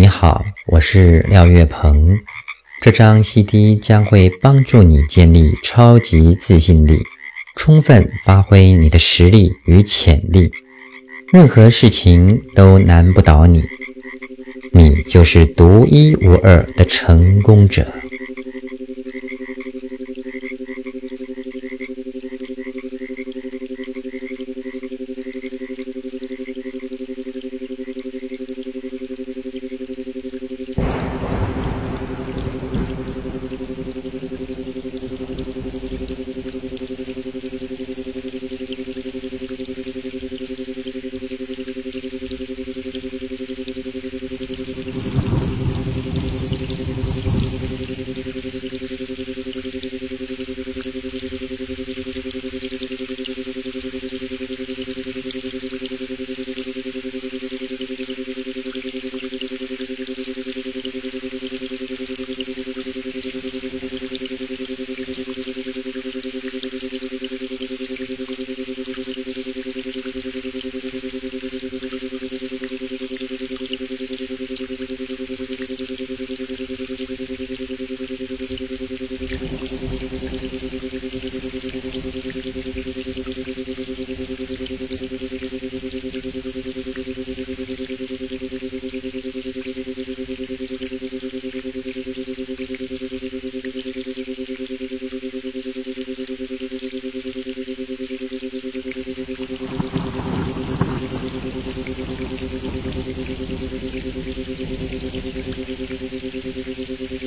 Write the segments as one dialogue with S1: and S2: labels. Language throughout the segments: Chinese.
S1: 你好，我是廖月鹏。这张 CD 将会帮助你建立超级自信力，充分发挥你的实力与潜力，任何事情都难不倒你。你就是独一无二的成功者。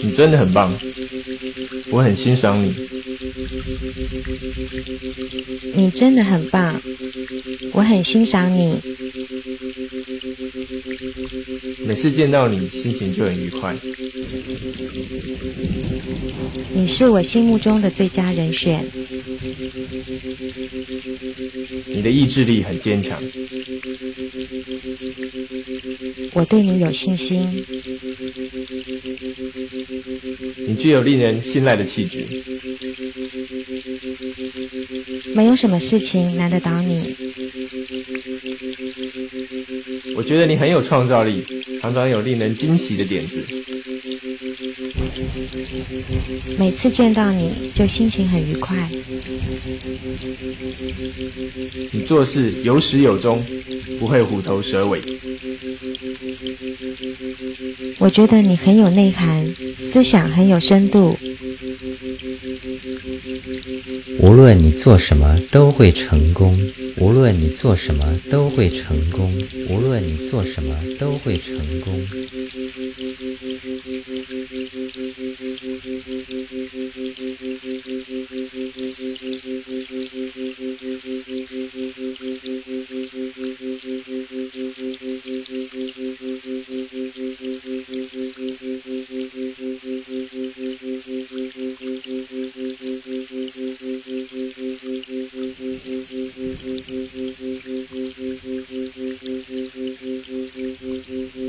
S2: 你真的很棒，我很欣赏你。
S3: 你真的很棒，我很欣赏你。
S2: 每次见到你，心情就很愉快。
S3: 你是我心目中的最佳人选。
S2: 你的意志力很坚强。
S3: 我对你有信心。
S2: 你具有令人信赖的气质。
S3: 没有什么事情难得倒你。
S2: 我觉得你很有创造力，常常有令人惊喜的点子。
S3: 每次见到你就心情很愉快。
S2: 你做事有始有终，不会虎头蛇尾。
S3: 我觉得你很有内涵，思想很有深度。
S1: 无论你做什么都会成功，无论你做什么都会成功，无论你做什么都会成功。Thank you.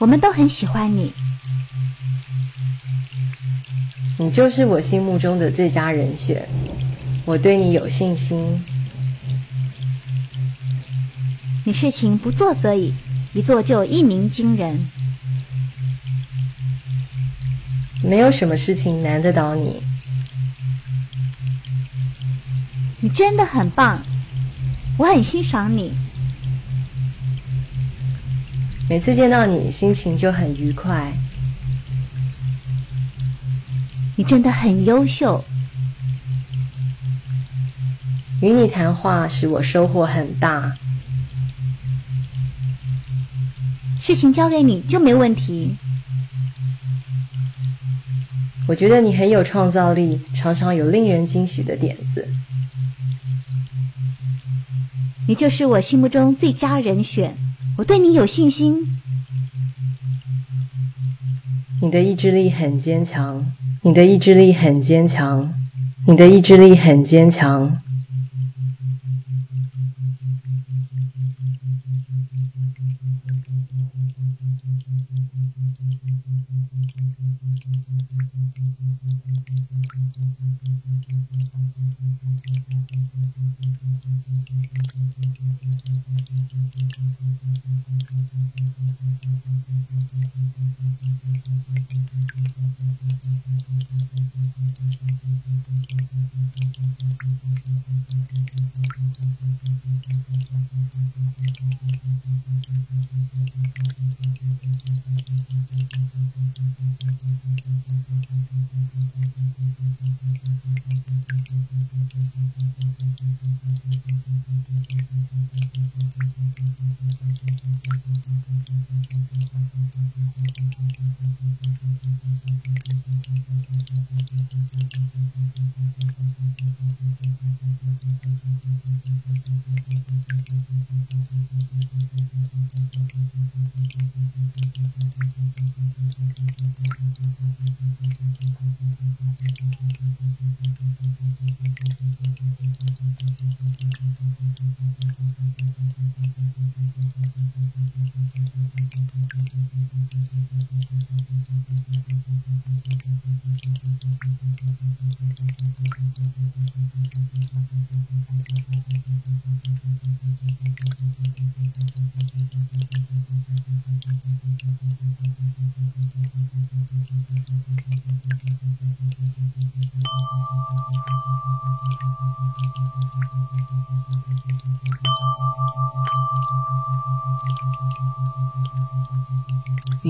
S4: 我们都很喜欢你，
S5: 你就是我心目中的最佳人选，我对你有信心。
S4: 你事情不做则已，一做就一鸣惊人。
S5: 没有什么事情难得倒你，
S4: 你真的很棒，我很欣赏你。
S5: 每次见到你，心情就很愉快。
S4: 你真的很优秀，
S5: 与你谈话使我收获很大。
S4: 事情交给你就没问题。
S5: 我觉得你很有创造力，常常有令人惊喜的点子。
S4: 你就是我心目中最佳人选，我对你有信心。
S5: 你的意志力很坚强，你的意志力很坚强，你的意志力很坚强。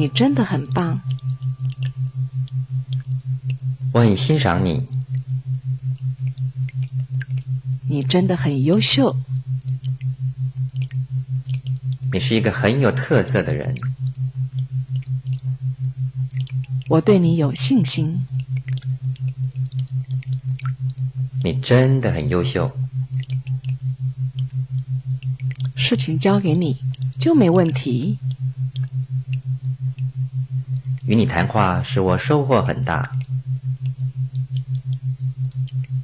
S6: 你真的很棒，
S1: 我很欣赏你，
S6: 你真的很优秀，
S1: 你是一个很有特色的人，
S6: 我对你有信心。
S1: 你真的很优秀，
S6: 事情交给你就没问题。
S1: 与你谈话使我收获很大，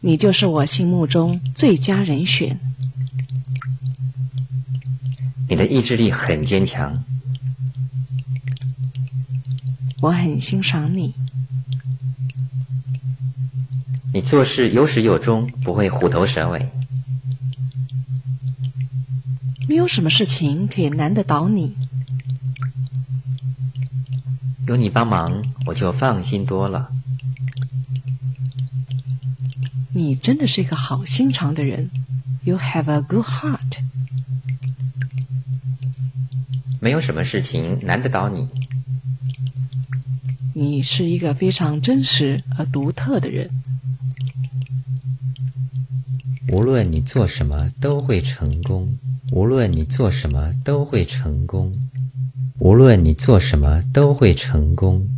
S6: 你就是我心目中最佳人选。
S1: 你的意志力很坚强，
S6: 我很欣赏你。
S1: 你做事有始有终，不会虎头蛇尾。
S6: 没有什么事情可以难得倒你。
S1: 有你帮忙，我就放心多了。
S6: 你真的是一个好心肠的人。You have a good heart。
S1: 没有什么事情难得倒你。
S6: 你是一个非常真实而独特的人。
S1: 无论你做什么都会成功。无论你做什么都会成功。无论你做什么都会成功。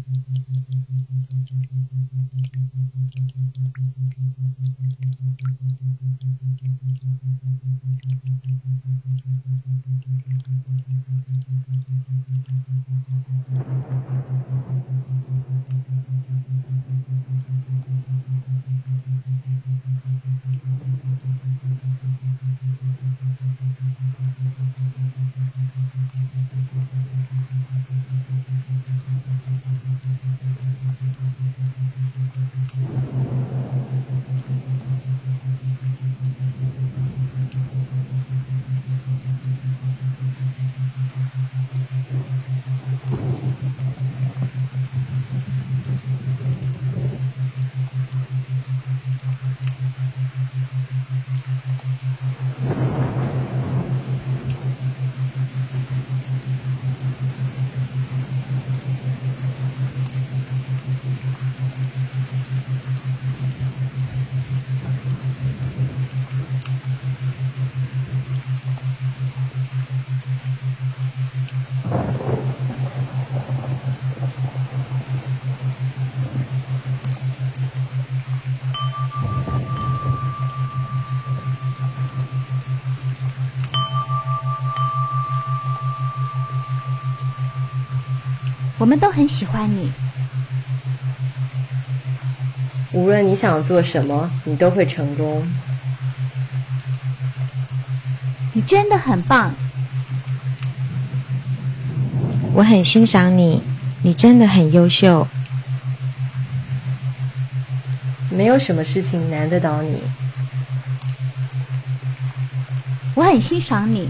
S4: 们都很喜欢你。
S5: 无论你想做什么，你都会成功。
S4: 你真的很棒。
S3: 我很欣赏你，你真的很优秀。
S5: 没有什么事情难得倒你。
S4: 我很欣赏你，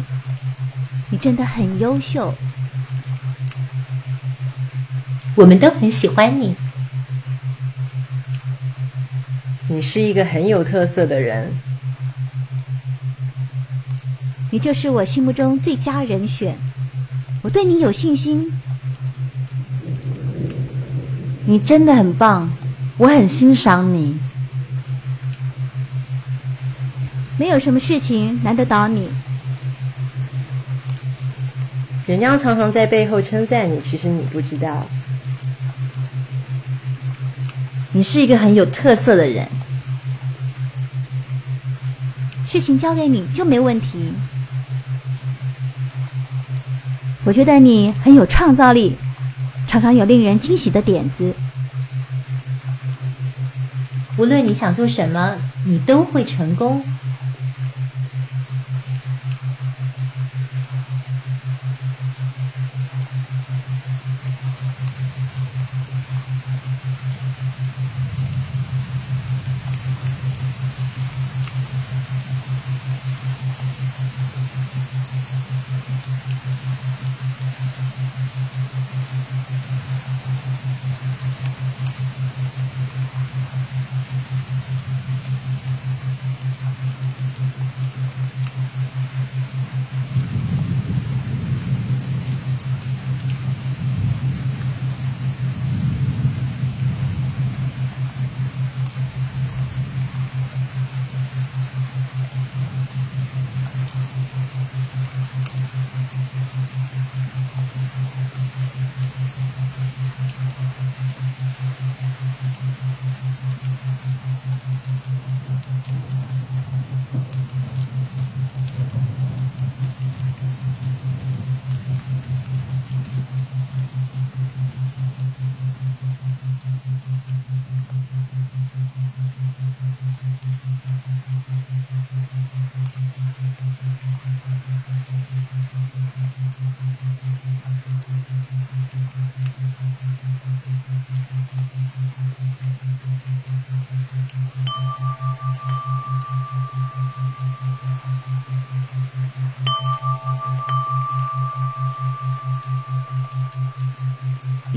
S4: 你真的很优秀。
S7: 我们都很喜欢你。
S5: 你是一个很有特色的人。
S4: 你就是我心目中最佳人选。我对你有信心。
S8: 你真的很棒，我很欣赏你。
S4: 没有什么事情难得倒你。
S5: 人家常常在背后称赞你，其实你不知道。
S8: 你是一个很有特色的人。
S4: 事情交给你就没问题。我觉得你很有创造力，常常有令人惊喜的点子。
S7: 无论你想做什么，你都会成功。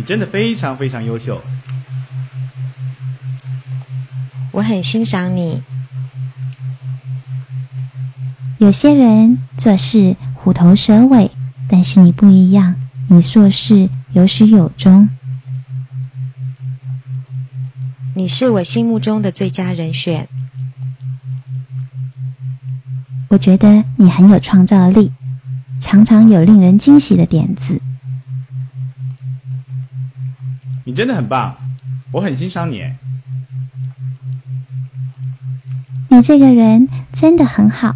S2: 你真的非常非常优秀。
S3: 我很欣赏你。
S9: 有些人做事虎头蛇尾，但是你不一样，你做事有始有终。
S3: 你是我心目中的最佳人选。
S9: 我觉得你很有创造力，常常有令人惊喜的点子。
S10: 你真的很棒，我很欣赏你。
S9: 你这个人真的很好。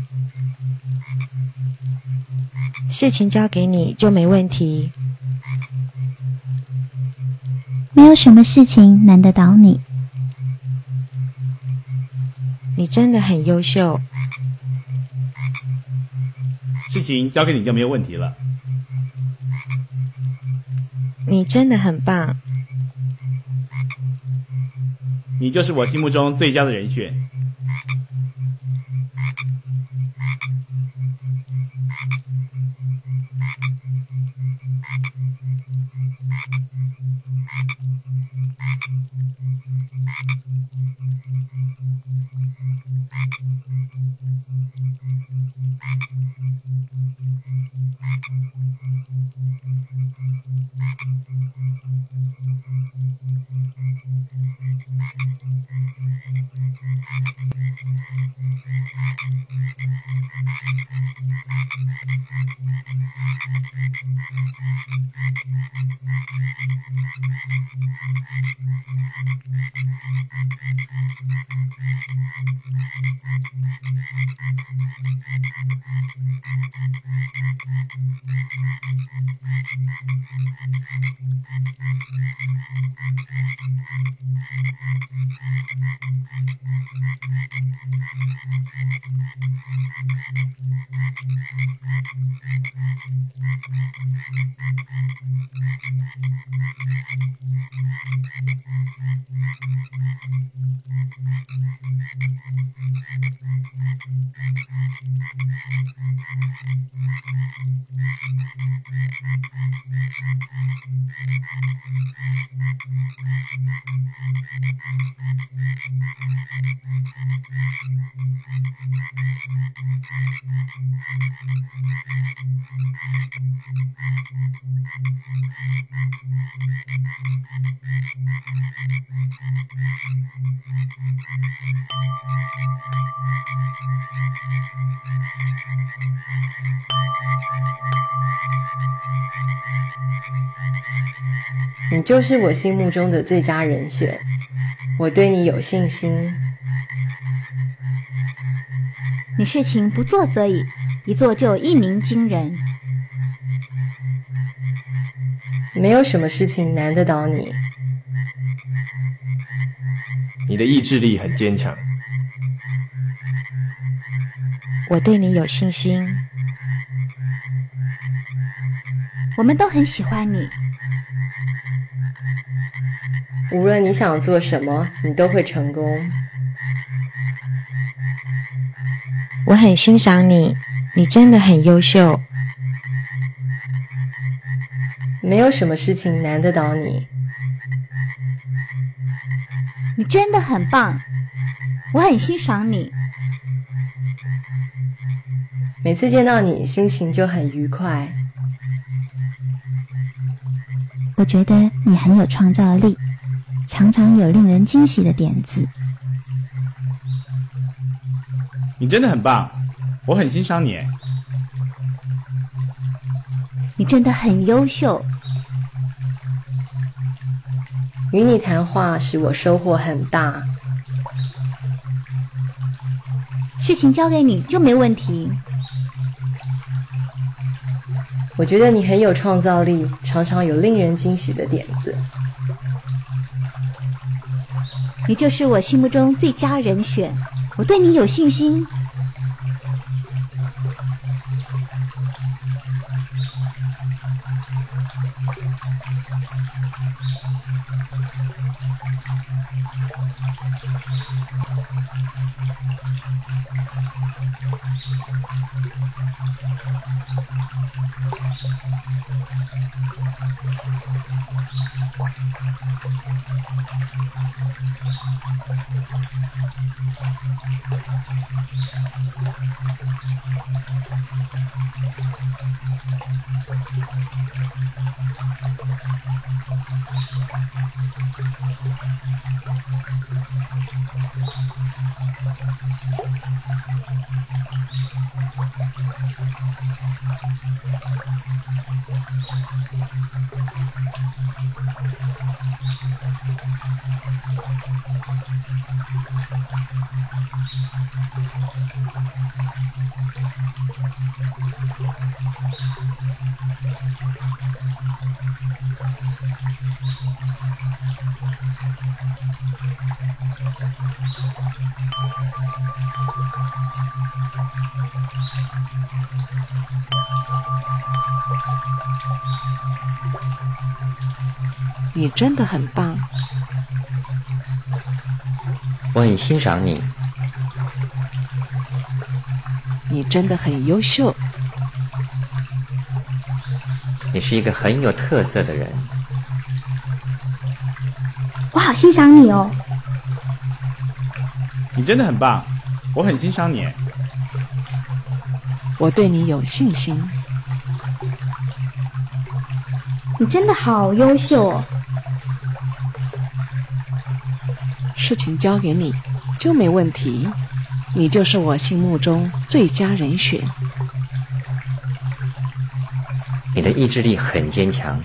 S3: 事情交给你就没问题。
S9: 没有什么事情难得倒你。
S3: 你真的很优秀。
S10: 事情交给你就没有问题了。
S3: 你真的很棒。
S10: 你就是我心目中最佳的人选。
S5: 就是我心目中的最佳人选，我对你有信心。
S4: 你事情不做则已，一做就一鸣惊人。
S5: 没有什么事情难得倒你。
S2: 你的意志力很坚强。
S3: 我对你有信心。
S4: 我们都很喜欢你。
S5: 无论你想做什么，你都会成功。
S3: 我很欣赏你，你真的很优秀。
S5: 没有什么事情难得倒你。
S4: 你真的很棒，我很欣赏你。
S5: 每次见到你，心情就很愉快。
S9: 我觉得你很有创造力，常常有令人惊喜的点子。
S10: 你真的很棒，我很欣赏你。
S4: 你真的很优秀。
S5: 与你谈话使我收获很大。
S4: 事情交给你就没问题。
S5: 我觉得你很有创造力，常常有令人惊喜的点子。
S4: 你就是我心目中最佳人选，我对你有信心。
S6: Thank you. 真的很棒，
S1: 我很欣赏你。
S6: 你真的很优秀，
S1: 你是一个很有特色的人。
S4: 我好欣赏你哦，
S10: 你真的很棒，我很欣赏你。
S6: 我对你有信心，
S4: 你真的好优秀哦。
S6: 事情交给你就没问题，你就是我心目中最佳人选。
S1: 你的意志力很坚强，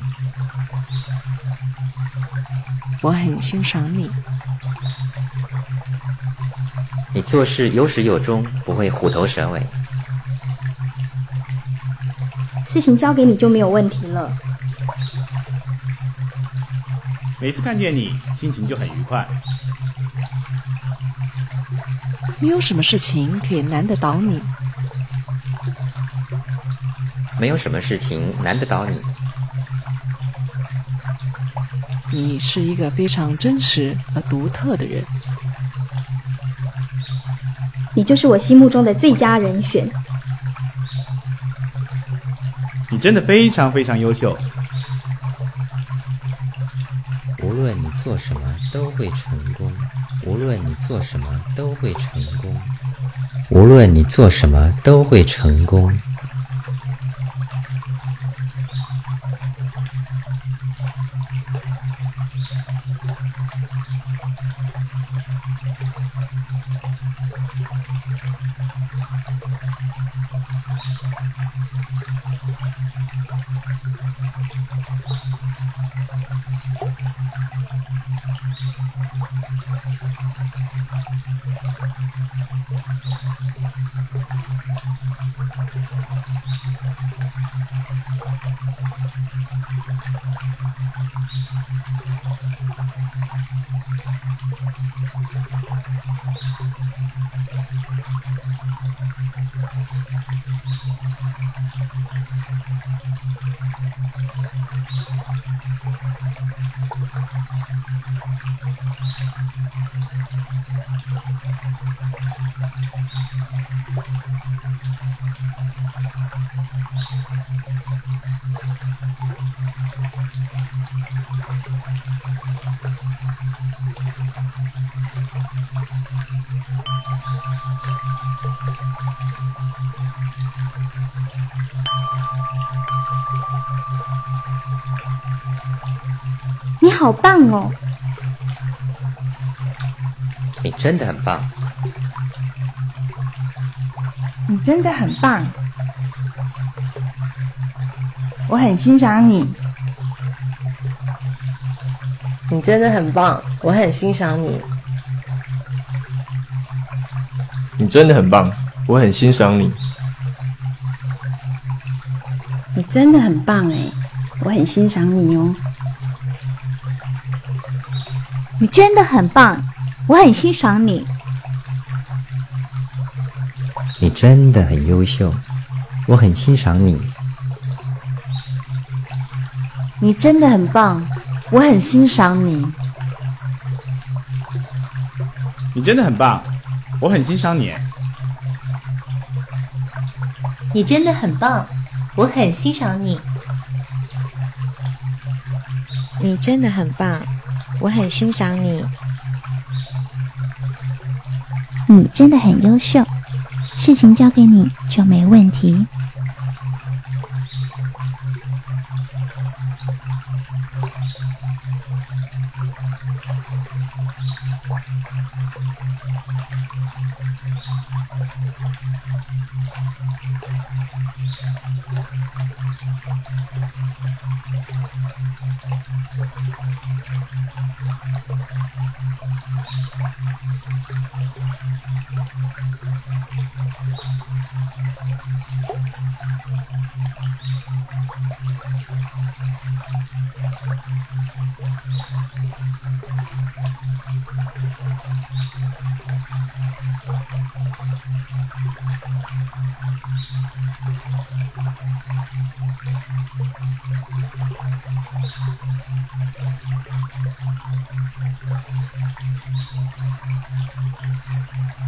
S6: 我很欣赏你。
S1: 你做事有始有终，不会虎头蛇尾。
S4: 事情交给你就没有问题了。
S10: 每次看见你，心情就很愉快。
S6: 没有什么事情可以难得倒你，
S1: 没有什么事情难得倒你。
S6: 你是一个非常真实而独特的人，
S4: 你就是我心目中的最佳人选。
S10: 你真的非常非常优秀，
S1: 无论你做什么都会成功。无论你做什么都会成功。无论你做什么都会成功。
S4: 你好棒哦！
S1: 你真的很棒。
S11: 你真的很棒，我很欣赏你。
S5: 你真的很棒，我很欣赏你。
S2: 你真的很棒，我很欣赏你。
S12: 你真的很棒哎，我很欣赏你哦。
S4: 你真的很棒，我很欣赏你。
S1: 你真的很优秀，我很欣赏你。
S8: 你真的很棒，我很欣赏你。
S10: 你真的很棒，我很欣赏你。
S7: 你真的很棒，我很欣赏你。
S3: 你真的很棒，我很欣赏你。
S9: 你真的很优秀，事情交给你就没问题。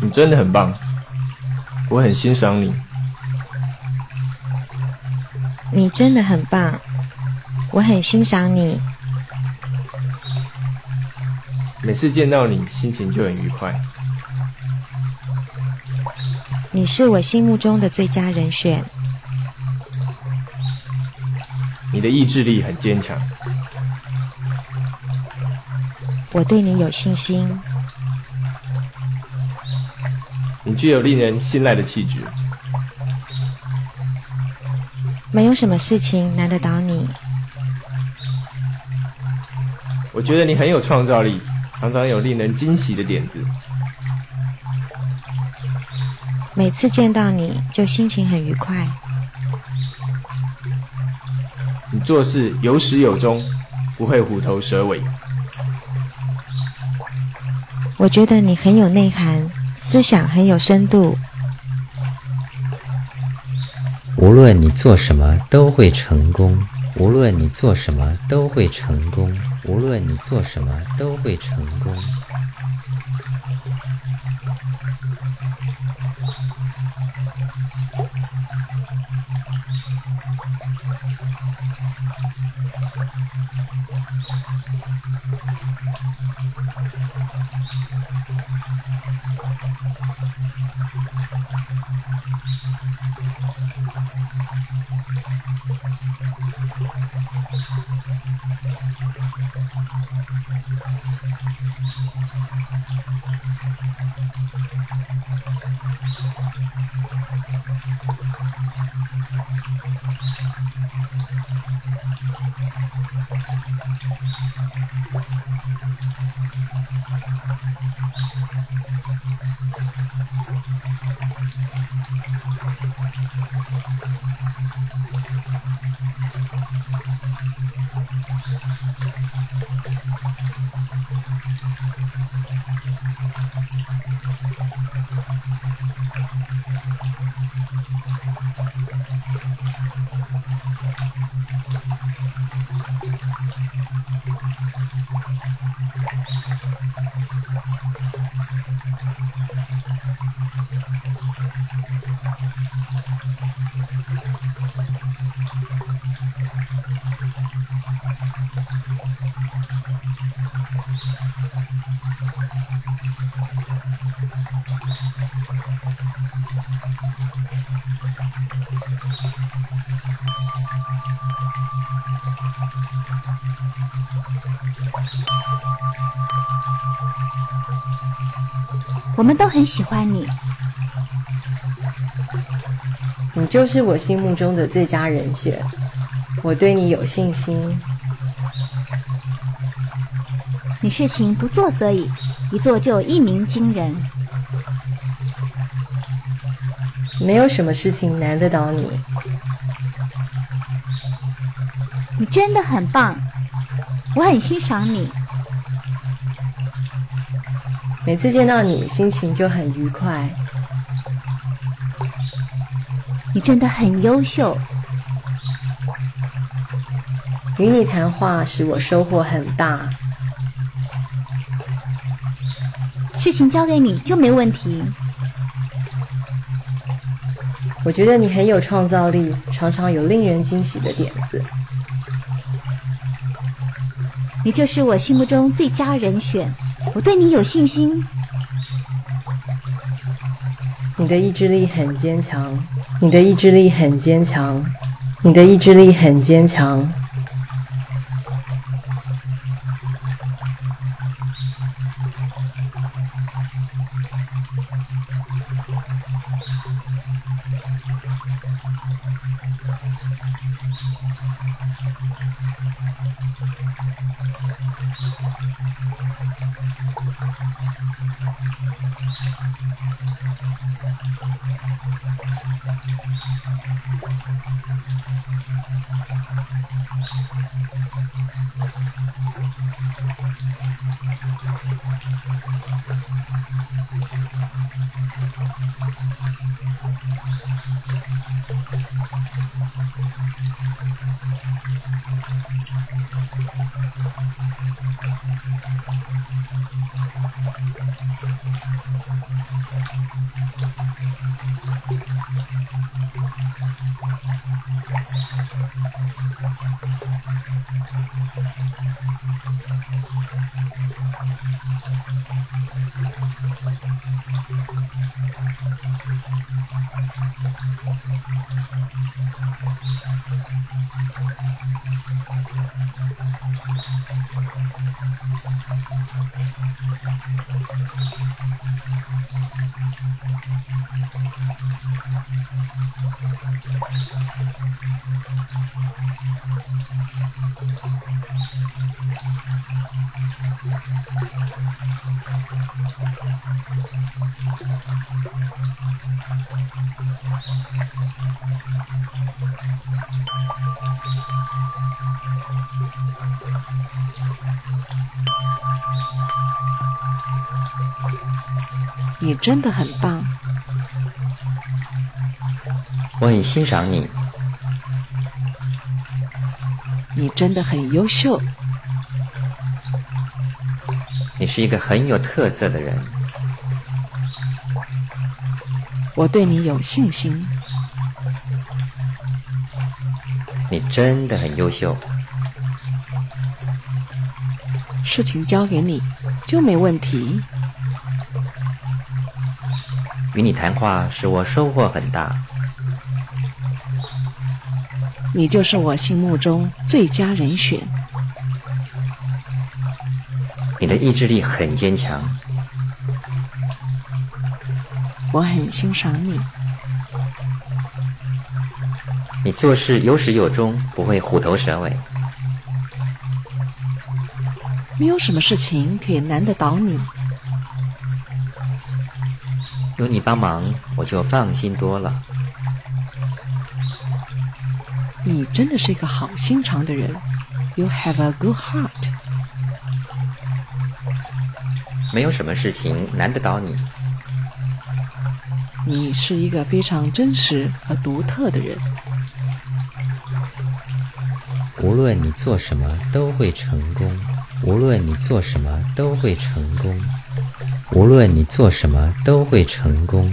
S2: 你真的很棒，我很欣赏你。
S3: 你真的很棒，我很欣赏你。
S2: 每次见到你，心情就很愉快。
S3: 你是我心目中的最佳人选。
S2: 你的意志力很坚强。
S3: 我对你有信心。
S2: 你具有令人信赖的气质。
S3: 没有什么事情难得倒你。
S2: 我觉得你很有创造力，常常有令人惊喜的点子。
S3: 每次见到你就心情很愉快。
S2: 你做事有始有终，不会虎头蛇尾。
S3: 我觉得你很有内涵，思想很有深度。
S1: 无论你做什么都会成功，无论你做什么都会成功，无论你做什么都会成功。
S4: 我们都很喜欢你。
S5: 你就是我心目中的最佳人选，我对你有信心。
S4: 你事情不做则已，一做就一鸣惊人。
S5: 没有什么事情难得倒你。
S4: 你真的很棒，我很欣赏你。
S5: 每次见到你，心情就很愉快。
S4: 你真的很优秀，
S5: 与你谈话使我收获很大。
S4: 事情交给你就没问题。
S5: 我觉得你很有创造力，常常有令人惊喜的点子。
S4: 你就是我心目中最佳人选，我对你有信心。
S5: 你的意志力很坚强。你的意志力很坚强，你的意志力很坚强。
S6: Thank you. 真的很棒，
S1: 我很欣赏你。
S6: 你真的很优秀，
S1: 你是一个很有特色的人。
S6: 我对你有信心。
S1: 你真的很优秀，
S6: 事情交给你就没问题。
S1: 与你谈话使我收获很大。
S6: 你就是我心目中最佳人选。
S1: 你的意志力很坚强，
S6: 我很欣赏你。
S1: 你做事有始有终，不会虎头蛇尾。
S6: 没有什么事情可以难得倒你。
S1: 有你帮忙，我就放心多了。
S6: 你真的是一个好心肠的人，You have a good heart。
S1: 没有什么事情难得倒你。
S6: 你是一个非常真实和独特的人。
S1: 无论你做什么都会成功，无论你做什么都会成功。无论你做什么，都会成功。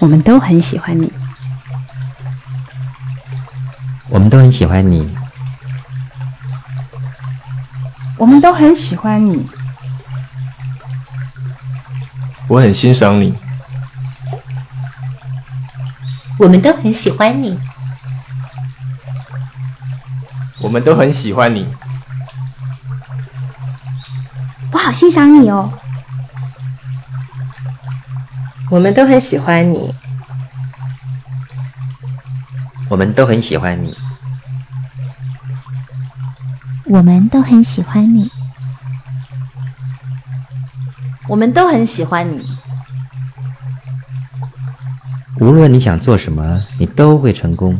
S12: 我们都很喜欢你。
S1: 我们都很喜欢你。
S11: 我们都很喜欢你。
S2: 我很欣赏你。
S7: 我们都很喜欢你。
S2: 我们都很喜欢你。
S4: 我好欣赏你哦。
S5: 我们都很喜欢你。
S1: 我们都很喜欢你。
S9: 我们都很喜欢你。
S8: 我们都很喜欢你。
S1: 无论你想做什么，你都会成功。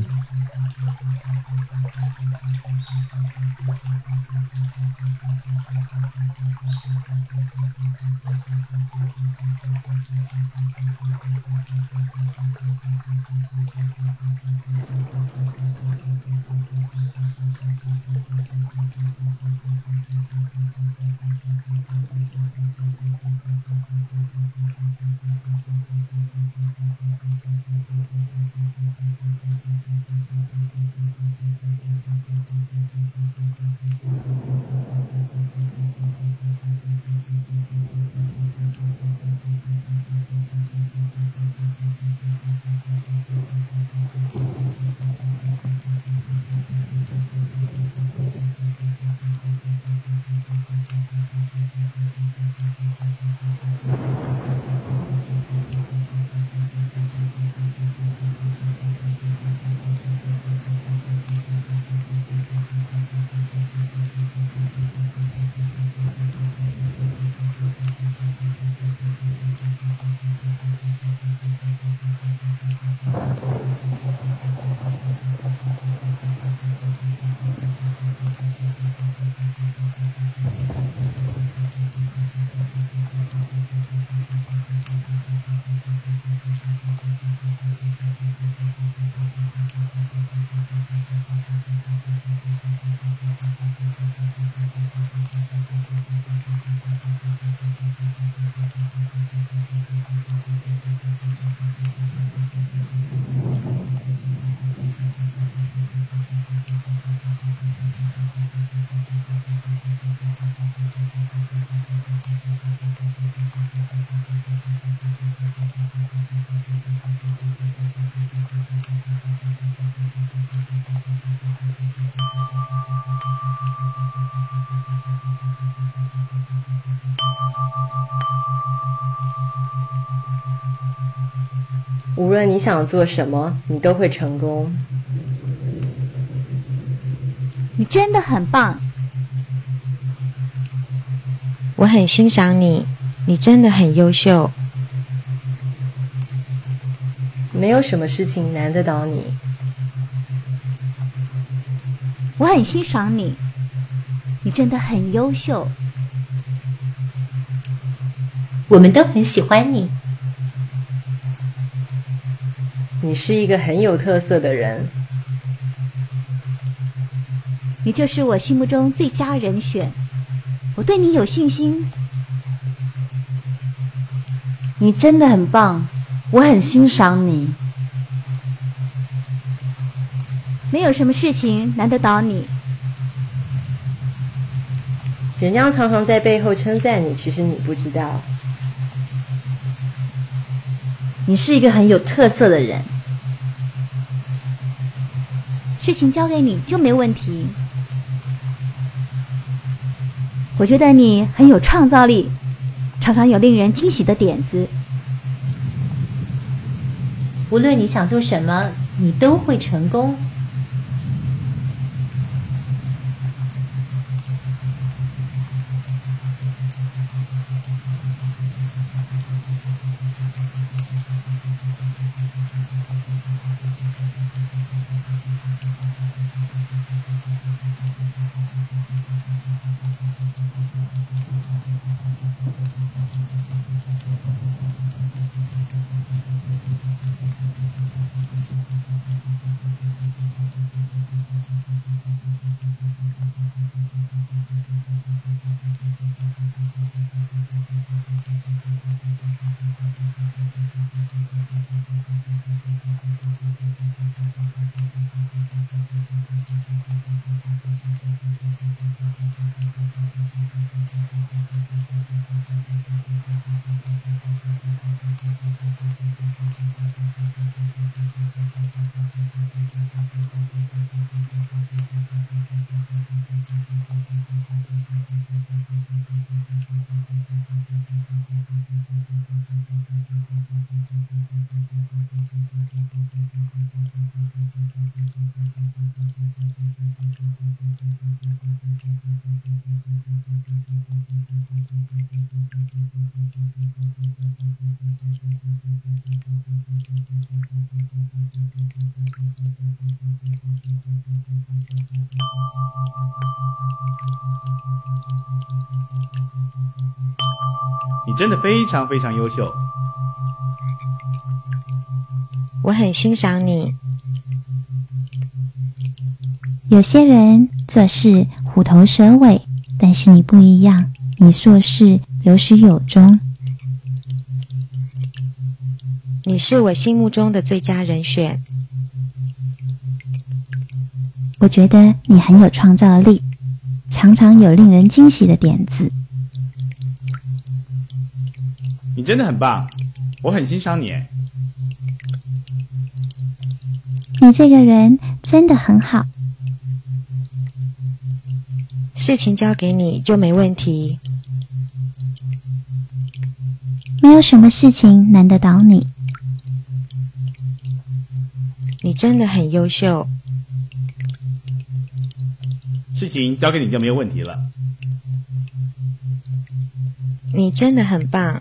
S5: 无论你想做什么，你都会成功。
S4: 你真的很棒。
S3: 我很欣赏你，你真的很优秀。
S5: 没有什么事情难得倒你。
S4: 我很欣赏你，你真的很优秀。
S7: 我们都很喜欢你。
S5: 你是一个很有特色的人。
S4: 你就是我心目中最佳人选，我对你有信心。
S8: 你真的很棒，我很欣赏你。
S4: 没有什么事情难得倒你。
S5: 人家常常在背后称赞你，其实你不知道。
S8: 你是一个很有特色的人。
S4: 事情交给你就没问题。我觉得你很有创造力，常常有令人惊喜的点子。
S7: 无论你想做什么，你都会成功。
S10: 真的非常非常优秀，
S3: 我很欣赏你。
S9: 有些人做事虎头蛇尾，但是你不一样，你做事有始有终。
S3: 你是我心目中的最佳人选。
S9: 我觉得你很有创造力，常常有令人惊喜的点子。
S10: 你真的很棒，我很欣赏你。
S9: 你这个人真的很好。
S3: 事情交给你就没问题。
S9: 没有什么事情难得倒你。
S3: 你真的很优秀。
S10: 事情交给你就没有问题了。
S3: 你真的很棒。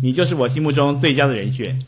S10: 你就是我心目中最佳的人选。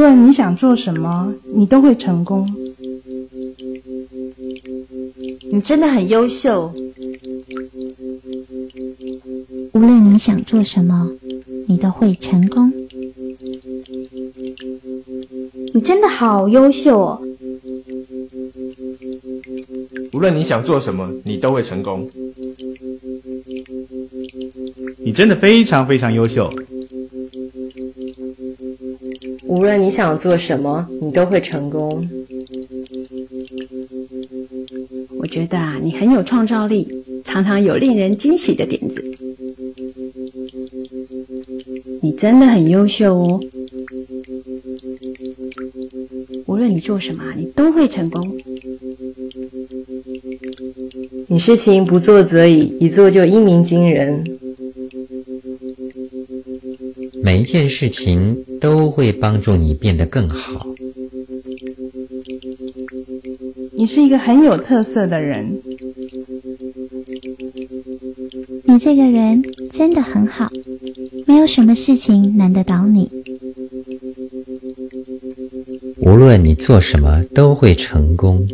S11: 论你想做什么，你都会成功。
S8: 你真的很优秀。
S9: 无论你想做什么，你都会成功。
S4: 你真的好优秀哦。
S2: 无论你想做什么，你都会成功。
S10: 你真的非常非常优秀。
S5: 你想做什么，你都会成功。
S12: 我觉得啊，你很有创造力，常常有令人惊喜的点子。你真的很优秀哦。无论你做什么，你都会成功。
S5: 你事情不做则已，一做就一鸣惊人。
S1: 每一件事情都会帮助你变得更好。
S11: 你是一个很有特色的人。
S9: 你这个人真的很好，没有什么事情难得倒你。
S1: 无论你做什么，都会成功。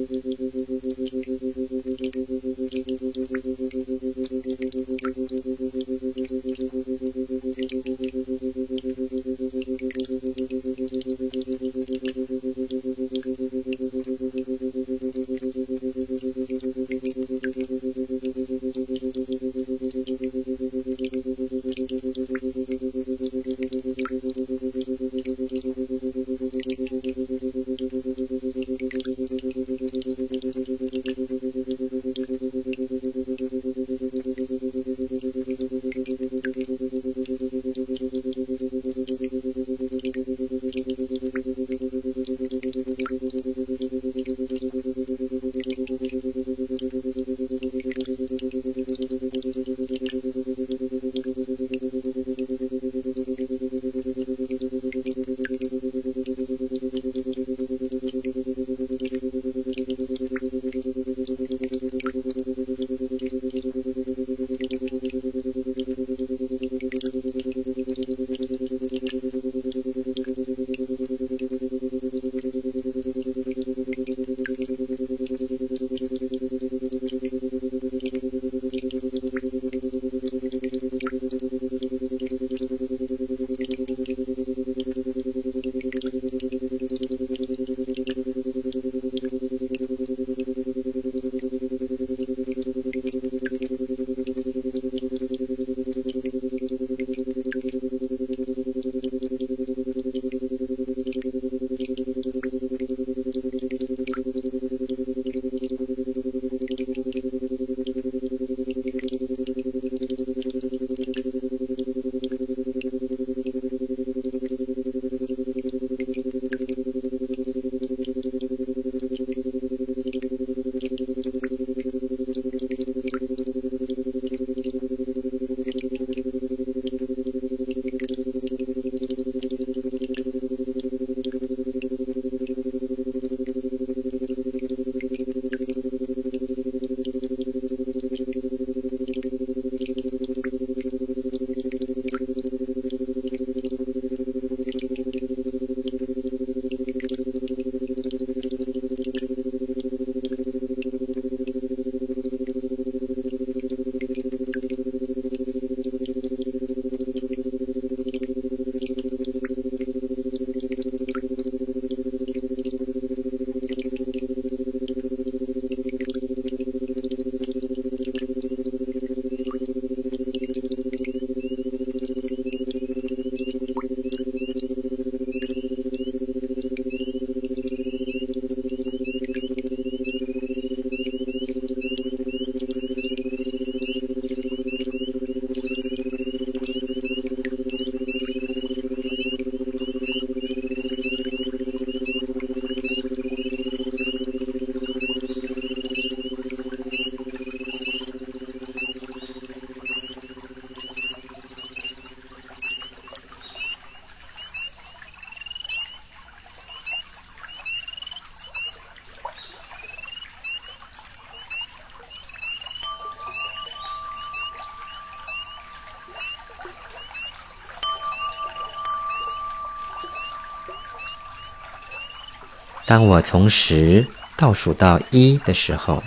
S1: 当我从十倒数到一的时候，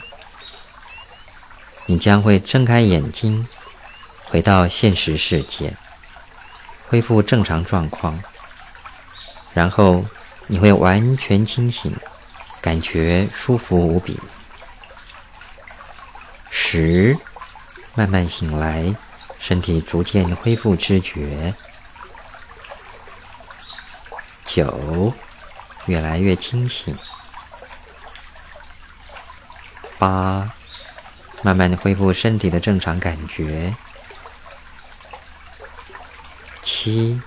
S1: 你将会睁开眼睛，回到现实世界，恢复正常状况。然后你会完全清醒，感觉舒服无比。十，慢慢醒来，身体逐渐恢复知觉。九，越来越清醒。八，慢慢恢复身体的正常感觉。七，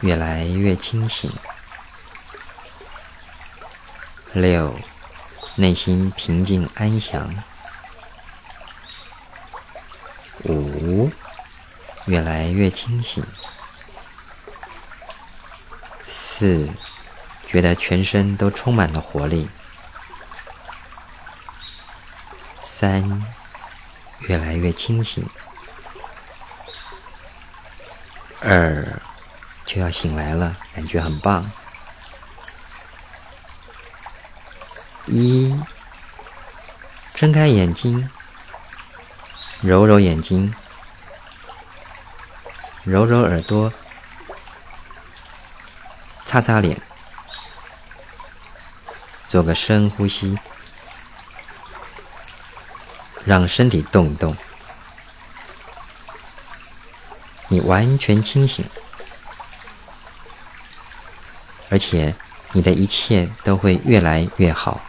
S1: 越来越清醒。六，内心平静安详。五，越来越清醒。四，觉得全身都充满了活力。三，越来越清醒。二，就要醒来了，感觉很棒。一，睁开眼睛。揉揉眼睛，揉揉耳朵，擦擦脸，做个深呼吸，让身体动一动。你完全清醒，而且你的一切都会越来越好。